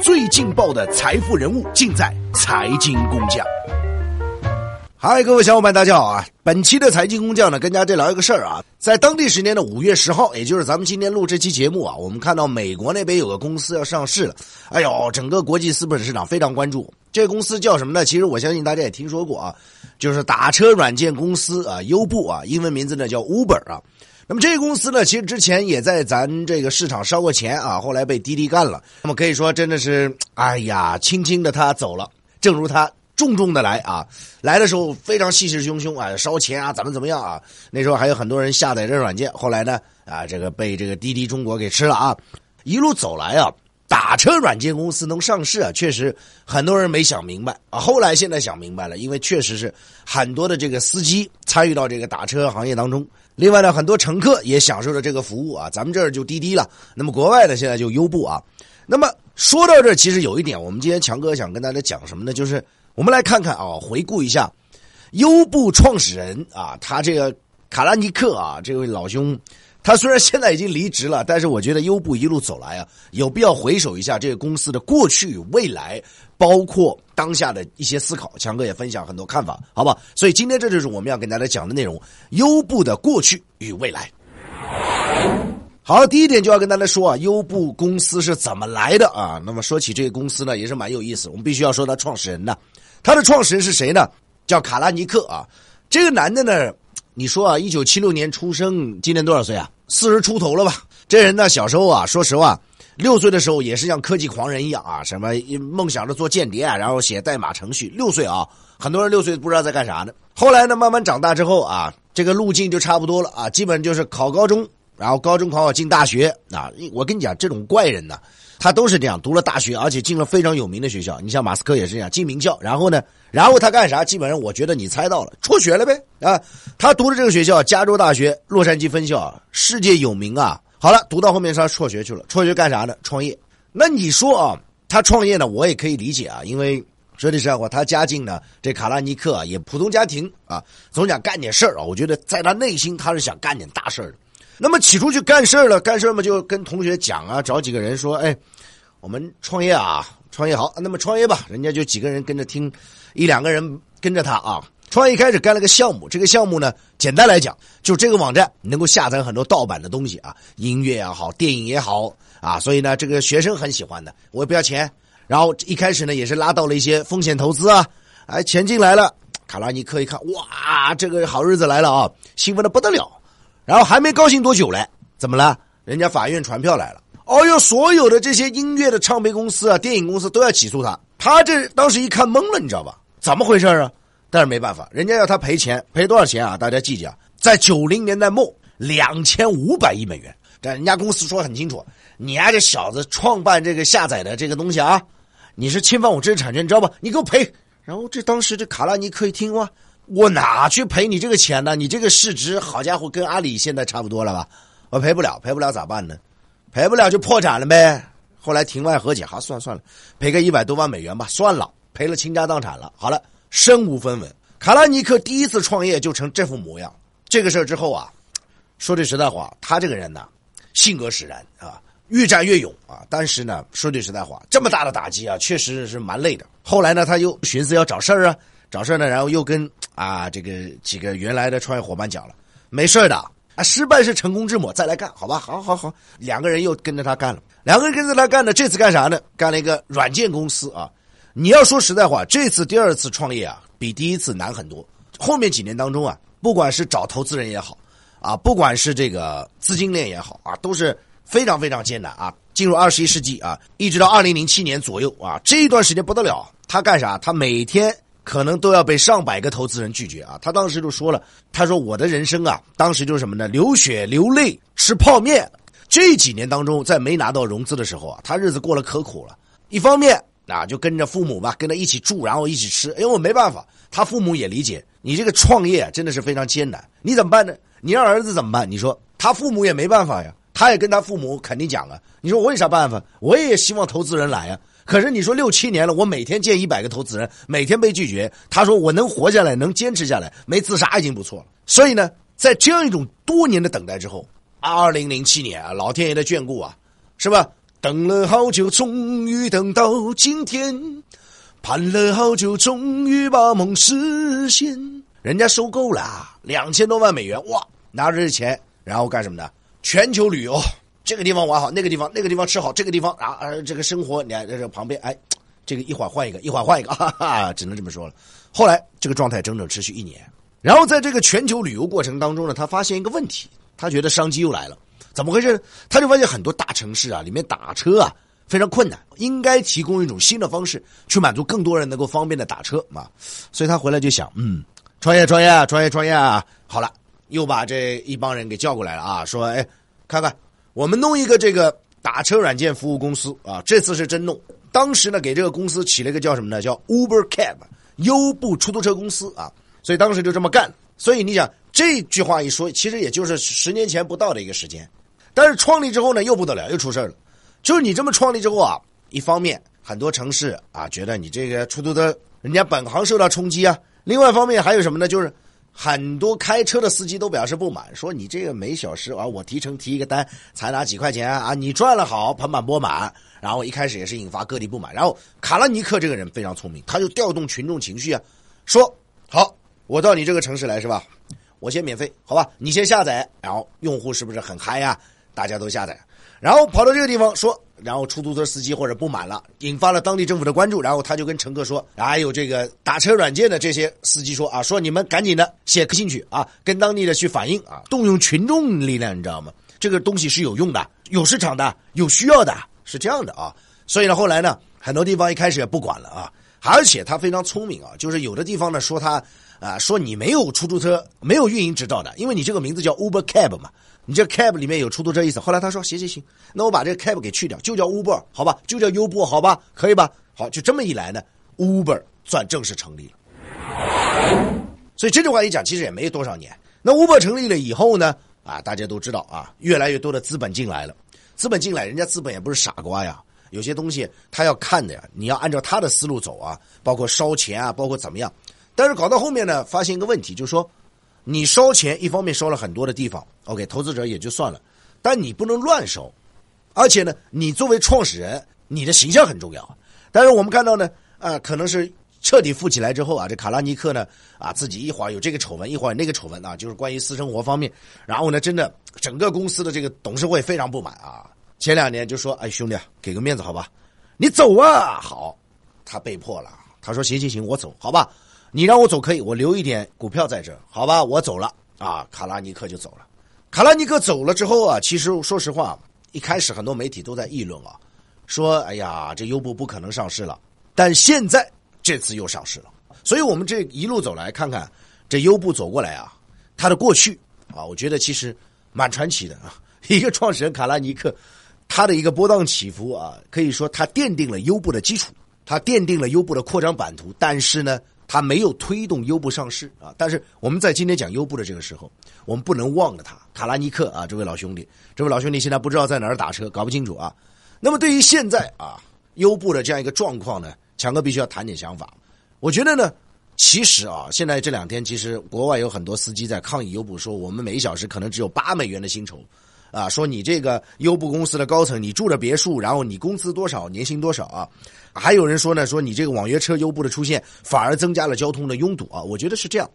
最劲爆的财富人物尽在财经工匠。嗨，各位小伙伴，大家好啊！本期的财经工匠呢，跟大家聊一个事儿啊，在当地时间的五月十号，也就是咱们今天录这期节目啊，我们看到美国那边有个公司要上市了，哎呦，整个国际资本市场非常关注。这公司叫什么呢？其实我相信大家也听说过啊，就是打车软件公司啊，优步啊，英文名字呢叫 Uber 啊。那么这个公司呢，其实之前也在咱这个市场烧过钱啊，后来被滴滴干了。那么可以说真的是，哎呀，轻轻的他走了，正如他。重重的来啊！来的时候非常气势汹汹啊，烧钱啊，怎么怎么样啊？那时候还有很多人下载这软件，后来呢啊，这个被这个滴滴中国给吃了啊！一路走来啊，打车软件公司能上市啊，确实很多人没想明白啊。后来现在想明白了，因为确实是很多的这个司机参与到这个打车行业当中，另外呢，很多乘客也享受着这个服务啊。咱们这儿就滴滴了，那么国外呢，现在就优步啊。那么说到这儿，其实有一点，我们今天强哥想跟大家讲什么呢？就是。我们来看看啊，回顾一下，优步创始人啊，他这个卡拉尼克啊，这位老兄，他虽然现在已经离职了，但是我觉得优步一路走来啊，有必要回首一下这个公司的过去与未来，包括当下的一些思考。强哥也分享很多看法，好吧？所以今天这就是我们要跟大家讲的内容：优步的过去与未来。好，第一点就要跟大家说啊，优步公司是怎么来的啊？那么说起这个公司呢，也是蛮有意思，我们必须要说他创始人呢。他的创始人是谁呢？叫卡拉尼克啊。这个男的呢，你说啊，一九七六年出生，今年多少岁啊？四十出头了吧？这人呢，小时候啊，说实话，六岁的时候也是像科技狂人一样啊，什么梦想着做间谍啊，然后写代码程序。六岁啊，很多人六岁不知道在干啥呢。后来呢，慢慢长大之后啊，这个路径就差不多了啊，基本就是考高中，然后高中考好进大学啊。我跟你讲，这种怪人呢。他都是这样，读了大学，而且进了非常有名的学校。你像马斯克也是这样，进名校。然后呢，然后他干啥？基本上我觉得你猜到了，辍学了呗啊！他读的这个学校，加州大学洛杉矶分校，世界有名啊。好了，读到后面他辍学去了，辍学干啥呢？创业。那你说啊，他创业呢，我也可以理解啊，因为说句实在话，他家境呢，这卡拉尼克啊，也普通家庭啊，总想干点事儿啊。我觉得在他内心，他是想干点大事儿的。那么起初去干事了，干事嘛就跟同学讲啊，找几个人说，哎，我们创业啊，创业好，那么创业吧，人家就几个人跟着听，一两个人跟着他啊，创业开始干了个项目，这个项目呢，简单来讲，就这个网站能够下载很多盗版的东西啊，音乐也好，电影也好啊，所以呢，这个学生很喜欢的，我也不要钱，然后一开始呢，也是拉到了一些风险投资啊，哎，钱进来了，卡拉尼克一看，哇，这个好日子来了啊，兴奋的不得了。然后还没高兴多久嘞，怎么了？人家法院传票来了。哦哟，所有的这些音乐的唱片公司啊、电影公司都要起诉他。他这当时一看懵了，你知道吧？怎么回事啊？但是没办法，人家要他赔钱，赔多少钱啊？大家记记啊，在九零年代末，两千五百亿美元。这人家公司说很清楚，你丫这小子创办这个下载的这个东西啊，你是侵犯我知识产权，你知道吧？你给我赔。然后这当时这卡拉尼克一听哇。我哪去赔你这个钱呢？你这个市值，好家伙，跟阿里现在差不多了吧？我赔不了，赔不了咋办呢？赔不了就破产了呗。后来庭外和解，好，算算了，赔个一百多万美元吧，算了，赔了倾家荡产了。好了，身无分文。卡拉尼克第一次创业就成这副模样。这个事儿之后啊，说句实在话，他这个人呢，性格使然啊，越战越勇啊。但是呢，说句实在话，这么大的打击啊，确实是蛮累的。后来呢，他又寻思要找事儿啊。找事呢，然后又跟啊这个几个原来的创业伙伴讲了，没事的啊，失败是成功之母，再来干，好吧，好好好，两个人又跟着他干了，两个人跟着他干的，这次干啥呢？干了一个软件公司啊。你要说实在话，这次第二次创业啊，比第一次难很多。后面几年当中啊，不管是找投资人也好，啊，不管是这个资金链也好啊，都是非常非常艰难啊。进入二十一世纪啊，一直到二零零七年左右啊，这一段时间不得了，他干啥？他每天。可能都要被上百个投资人拒绝啊！他当时就说了：“他说我的人生啊，当时就是什么呢？流血流泪吃泡面。这几年当中，在没拿到融资的时候啊，他日子过得可苦了。一方面啊，就跟着父母吧，跟他一起住，然后一起吃。因为我没办法，他父母也理解你这个创业真的是非常艰难。你怎么办呢？你让儿子怎么办？你说他父母也没办法呀，他也跟他父母肯定讲了。你说我有啥办法？我也希望投资人来呀。”可是你说六七年了，我每天见一百个投资人，每天被拒绝。他说我能活下来，能坚持下来，没自杀已经不错了。所以呢，在这样一种多年的等待之后，二零零七年啊，老天爷的眷顾啊，是吧？等了好久，终于等到今天，盼了好久，终于把梦实现。人家收购了两千多万美元，哇，拿着这钱，然后干什么呢？全球旅游，这个地方玩好，那个地方那个地方吃好，这个地方啊，这个生活，你看在这旁边，哎，这个一会儿换一个，一会儿换一个，哈哈，只能这么说了。后来这个状态整整持续一年，然后在这个全球旅游过程当中呢，他发现一个问题，他觉得商机又来了，怎么回事？他就发现很多大城市啊，里面打车啊非常困难，应该提供一种新的方式去满足更多人能够方便的打车嘛。所以他回来就想，嗯，创业创业创业创业啊！好了，又把这一帮人给叫过来了啊，说，哎，看看我们弄一个这个打车软件服务公司啊，这次是真弄。当时呢，给这个公司起了一个叫什么呢？叫 Uber Cab。优步出租车公司啊，所以当时就这么干。所以你想这句话一说，其实也就是十年前不到的一个时间。但是创立之后呢，又不得了，又出事了。就是你这么创立之后啊，一方面很多城市啊觉得你这个出租车人家本行受到冲击啊；另外一方面还有什么呢？就是很多开车的司机都表示不满，说你这个每小时啊，我提成提一个单才拿几块钱啊，你赚了好盆满钵满。然后一开始也是引发各地不满，然后卡拉尼克这个人非常聪明，他就调动群众情绪啊，说好，我到你这个城市来是吧？我先免费，好吧？你先下载，然后用户是不是很嗨呀？大家都下载，然后跑到这个地方说，然后出租车司机或者不满了，引发了当地政府的关注，然后他就跟乘客说，还有这个打车软件的这些司机说啊，说你们赶紧的写个信去啊，跟当地的去反映啊，动用群众力量，你知道吗？这个东西是有用的，有市场的，有需要的。是这样的啊，所以呢，后来呢，很多地方一开始也不管了啊，而且他非常聪明啊，就是有的地方呢说他啊，说你没有出租车没有运营执照的，因为你这个名字叫 Uber Cab 嘛，你这 Cab 里面有出租车意思。后来他说行行行，那我把这个 Cab 给去掉，就叫 Uber 好吧，就叫优步好吧，可以吧？好，就这么一来呢，Uber 算正式成立了。所以这句话一讲，其实也没多少年。那 Uber 成立了以后呢，啊，大家都知道啊，越来越多的资本进来了。资本进来，人家资本也不是傻瓜呀，有些东西他要看的呀，你要按照他的思路走啊，包括烧钱啊，包括怎么样。但是搞到后面呢，发现一个问题，就是说，你烧钱，一方面烧了很多的地方，OK，投资者也就算了，但你不能乱烧，而且呢，你作为创始人，你的形象很重要。但是我们看到呢，啊，可能是。彻底富起来之后啊，这卡拉尼克呢啊，自己一会儿有这个丑闻，一会儿那个丑闻啊，就是关于私生活方面。然后呢，真的整个公司的这个董事会非常不满啊。前两年就说：“哎，兄弟，给个面子好吧，你走啊。”好，他被迫了。他说：“行行行，我走，好吧，你让我走可以，我留一点股票在这，好吧，我走了。”啊，卡拉尼克就走了。卡拉尼克走了之后啊，其实说实话，一开始很多媒体都在议论啊，说：“哎呀，这优步不可能上市了。”但现在。这次又上市了，所以我们这一路走来看看，这优步走过来啊，它的过去啊，我觉得其实蛮传奇的啊。一个创始人卡拉尼克，他的一个波荡起伏啊，可以说他奠定了优步的基础，他奠定了优步的扩张版图。但是呢，他没有推动优步上市啊。但是我们在今天讲优步的这个时候，我们不能忘了他卡拉尼克啊，这位老兄弟，这位老兄弟现在不知道在哪儿打车，搞不清楚啊。那么对于现在啊，优步的这样一个状况呢？强哥必须要谈点想法，我觉得呢，其实啊，现在这两天其实国外有很多司机在抗议优步，说我们每小时可能只有八美元的薪酬，啊，说你这个优步公司的高层，你住着别墅，然后你工资多少，年薪多少啊？还有人说呢，说你这个网约车优步的出现反而增加了交通的拥堵啊？我觉得是这样，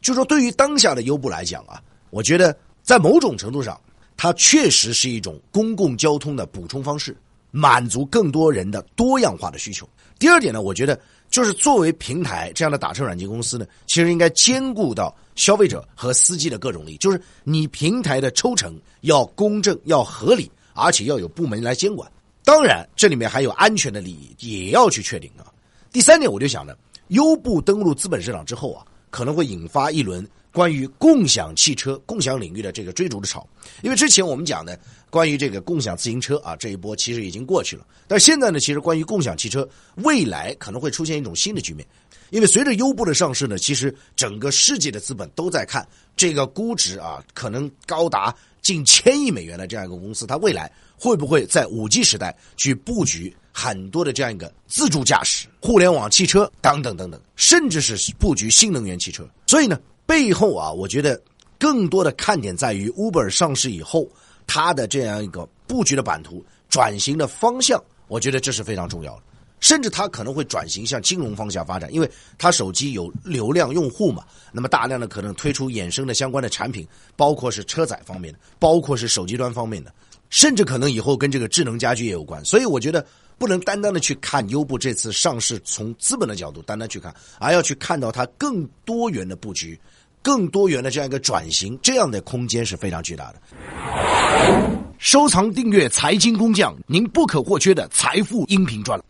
就说对于当下的优步来讲啊，我觉得在某种程度上，它确实是一种公共交通的补充方式，满足更多人的多样化的需求。第二点呢，我觉得就是作为平台这样的打车软件公司呢，其实应该兼顾到消费者和司机的各种利益，就是你平台的抽成要公正、要合理，而且要有部门来监管。当然，这里面还有安全的利益，也要去确定啊。第三点，我就想呢，优步登陆资本市场之后啊，可能会引发一轮。关于共享汽车、共享领域的这个追逐的潮，因为之前我们讲的关于这个共享自行车啊，这一波其实已经过去了。但现在呢，其实关于共享汽车，未来可能会出现一种新的局面，因为随着优步的上市呢，其实整个世界的资本都在看这个估值啊，可能高达近千亿美元的这样一个公司，它未来会不会在五 G 时代去布局很多的这样一个自助驾驶、互联网汽车等等等等，甚至是布局新能源汽车。所以呢。背后啊，我觉得更多的看点在于 Uber 上市以后，它的这样一个布局的版图转型的方向，我觉得这是非常重要的。甚至它可能会转型向金融方向发展，因为它手机有流量用户嘛，那么大量的可能推出衍生的相关的产品，包括是车载方面的，包括是手机端方面的，甚至可能以后跟这个智能家居也有关。所以我觉得不能单单的去看优步这次上市从资本的角度单单去看，而要去看到它更多元的布局。更多元的这样一个转型，这样的空间是非常巨大的。收藏订阅财经工匠，您不可或缺的财富音频专栏。